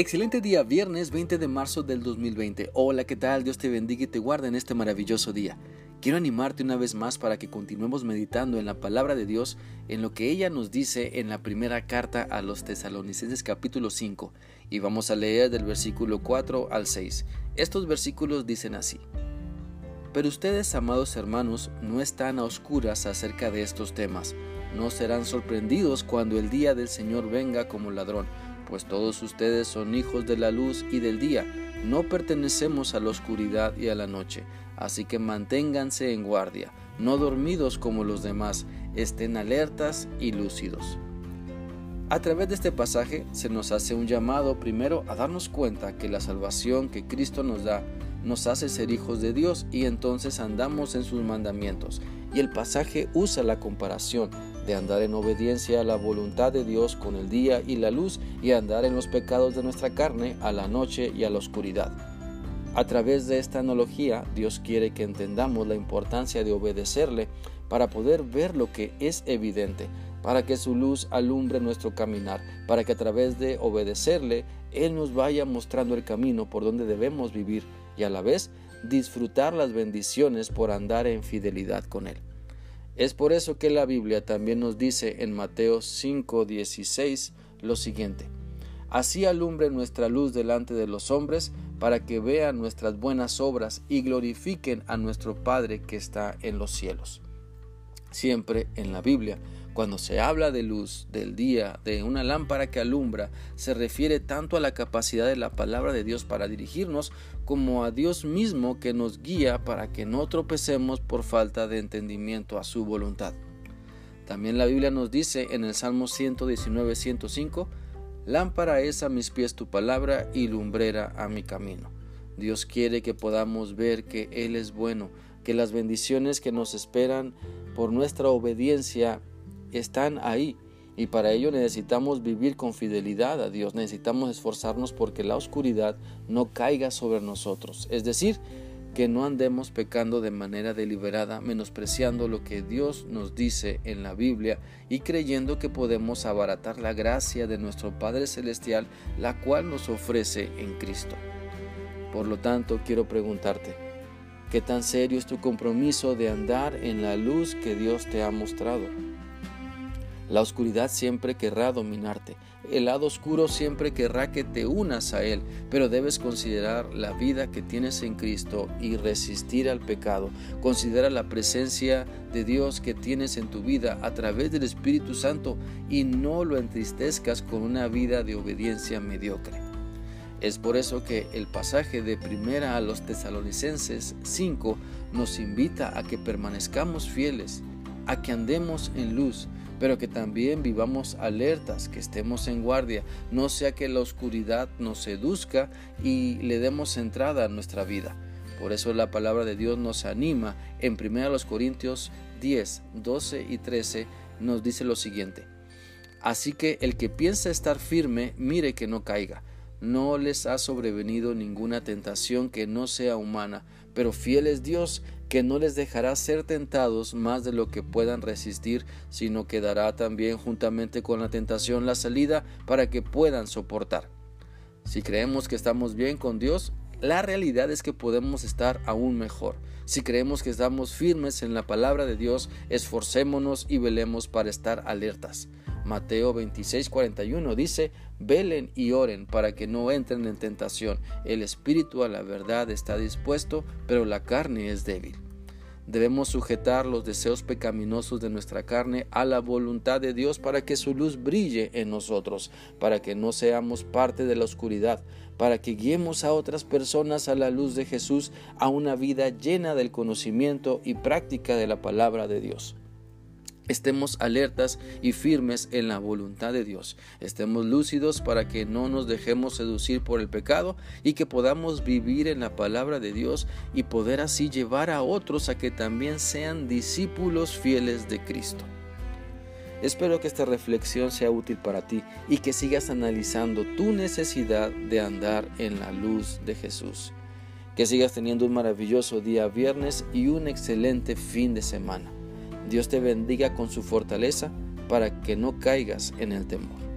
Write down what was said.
Excelente día, viernes 20 de marzo del 2020. Hola, ¿qué tal? Dios te bendiga y te guarde en este maravilloso día. Quiero animarte una vez más para que continuemos meditando en la palabra de Dios, en lo que ella nos dice en la primera carta a los tesalonicenses capítulo 5, y vamos a leer del versículo 4 al 6. Estos versículos dicen así. Pero ustedes, amados hermanos, no están a oscuras acerca de estos temas. No serán sorprendidos cuando el día del Señor venga como ladrón pues todos ustedes son hijos de la luz y del día, no pertenecemos a la oscuridad y a la noche, así que manténganse en guardia, no dormidos como los demás, estén alertas y lúcidos. A través de este pasaje se nos hace un llamado primero a darnos cuenta que la salvación que Cristo nos da nos hace ser hijos de Dios y entonces andamos en sus mandamientos. Y el pasaje usa la comparación de andar en obediencia a la voluntad de Dios con el día y la luz y andar en los pecados de nuestra carne a la noche y a la oscuridad. A través de esta analogía, Dios quiere que entendamos la importancia de obedecerle para poder ver lo que es evidente, para que su luz alumbre nuestro caminar, para que a través de obedecerle, Él nos vaya mostrando el camino por donde debemos vivir y a la vez disfrutar las bendiciones por andar en fidelidad con Él. Es por eso que la Biblia también nos dice en Mateo 5:16 lo siguiente. Así alumbre nuestra luz delante de los hombres, para que vean nuestras buenas obras y glorifiquen a nuestro Padre que está en los cielos. Siempre en la Biblia cuando se habla de luz, del día, de una lámpara que alumbra, se refiere tanto a la capacidad de la palabra de Dios para dirigirnos como a Dios mismo que nos guía para que no tropecemos por falta de entendimiento a su voluntad. También la Biblia nos dice en el Salmo 119, 105, Lámpara es a mis pies tu palabra y lumbrera a mi camino. Dios quiere que podamos ver que Él es bueno, que las bendiciones que nos esperan por nuestra obediencia están ahí. Y para ello necesitamos vivir con fidelidad a Dios, necesitamos esforzarnos porque la oscuridad no caiga sobre nosotros. Es decir, que no andemos pecando de manera deliberada, menospreciando lo que Dios nos dice en la Biblia y creyendo que podemos abaratar la gracia de nuestro Padre Celestial, la cual nos ofrece en Cristo. Por lo tanto, quiero preguntarte, ¿qué tan serio es tu compromiso de andar en la luz que Dios te ha mostrado? La oscuridad siempre querrá dominarte. El lado oscuro siempre querrá que te unas a Él, pero debes considerar la vida que tienes en Cristo y resistir al pecado. Considera la presencia de Dios que tienes en tu vida a través del Espíritu Santo y no lo entristezcas con una vida de obediencia mediocre. Es por eso que el pasaje de primera a los tesalonicenses 5 nos invita a que permanezcamos fieles, a que andemos en luz, pero que también vivamos alertas, que estemos en guardia, no sea que la oscuridad nos seduzca y le demos entrada a nuestra vida. Por eso la palabra de Dios nos anima. En 1 Corintios 10, 12 y 13 nos dice lo siguiente. Así que el que piensa estar firme, mire que no caiga. No les ha sobrevenido ninguna tentación que no sea humana, pero fiel es Dios que no les dejará ser tentados más de lo que puedan resistir, sino que dará también juntamente con la tentación la salida para que puedan soportar. Si creemos que estamos bien con Dios, la realidad es que podemos estar aún mejor. Si creemos que estamos firmes en la palabra de Dios, esforcémonos y velemos para estar alertas. Mateo 26:41 dice, velen y oren para que no entren en tentación. El espíritu a la verdad está dispuesto, pero la carne es débil. Debemos sujetar los deseos pecaminosos de nuestra carne a la voluntad de Dios para que su luz brille en nosotros, para que no seamos parte de la oscuridad, para que guiemos a otras personas a la luz de Jesús, a una vida llena del conocimiento y práctica de la palabra de Dios. Estemos alertas y firmes en la voluntad de Dios. Estemos lúcidos para que no nos dejemos seducir por el pecado y que podamos vivir en la palabra de Dios y poder así llevar a otros a que también sean discípulos fieles de Cristo. Espero que esta reflexión sea útil para ti y que sigas analizando tu necesidad de andar en la luz de Jesús. Que sigas teniendo un maravilloso día viernes y un excelente fin de semana. Dios te bendiga con su fortaleza para que no caigas en el temor.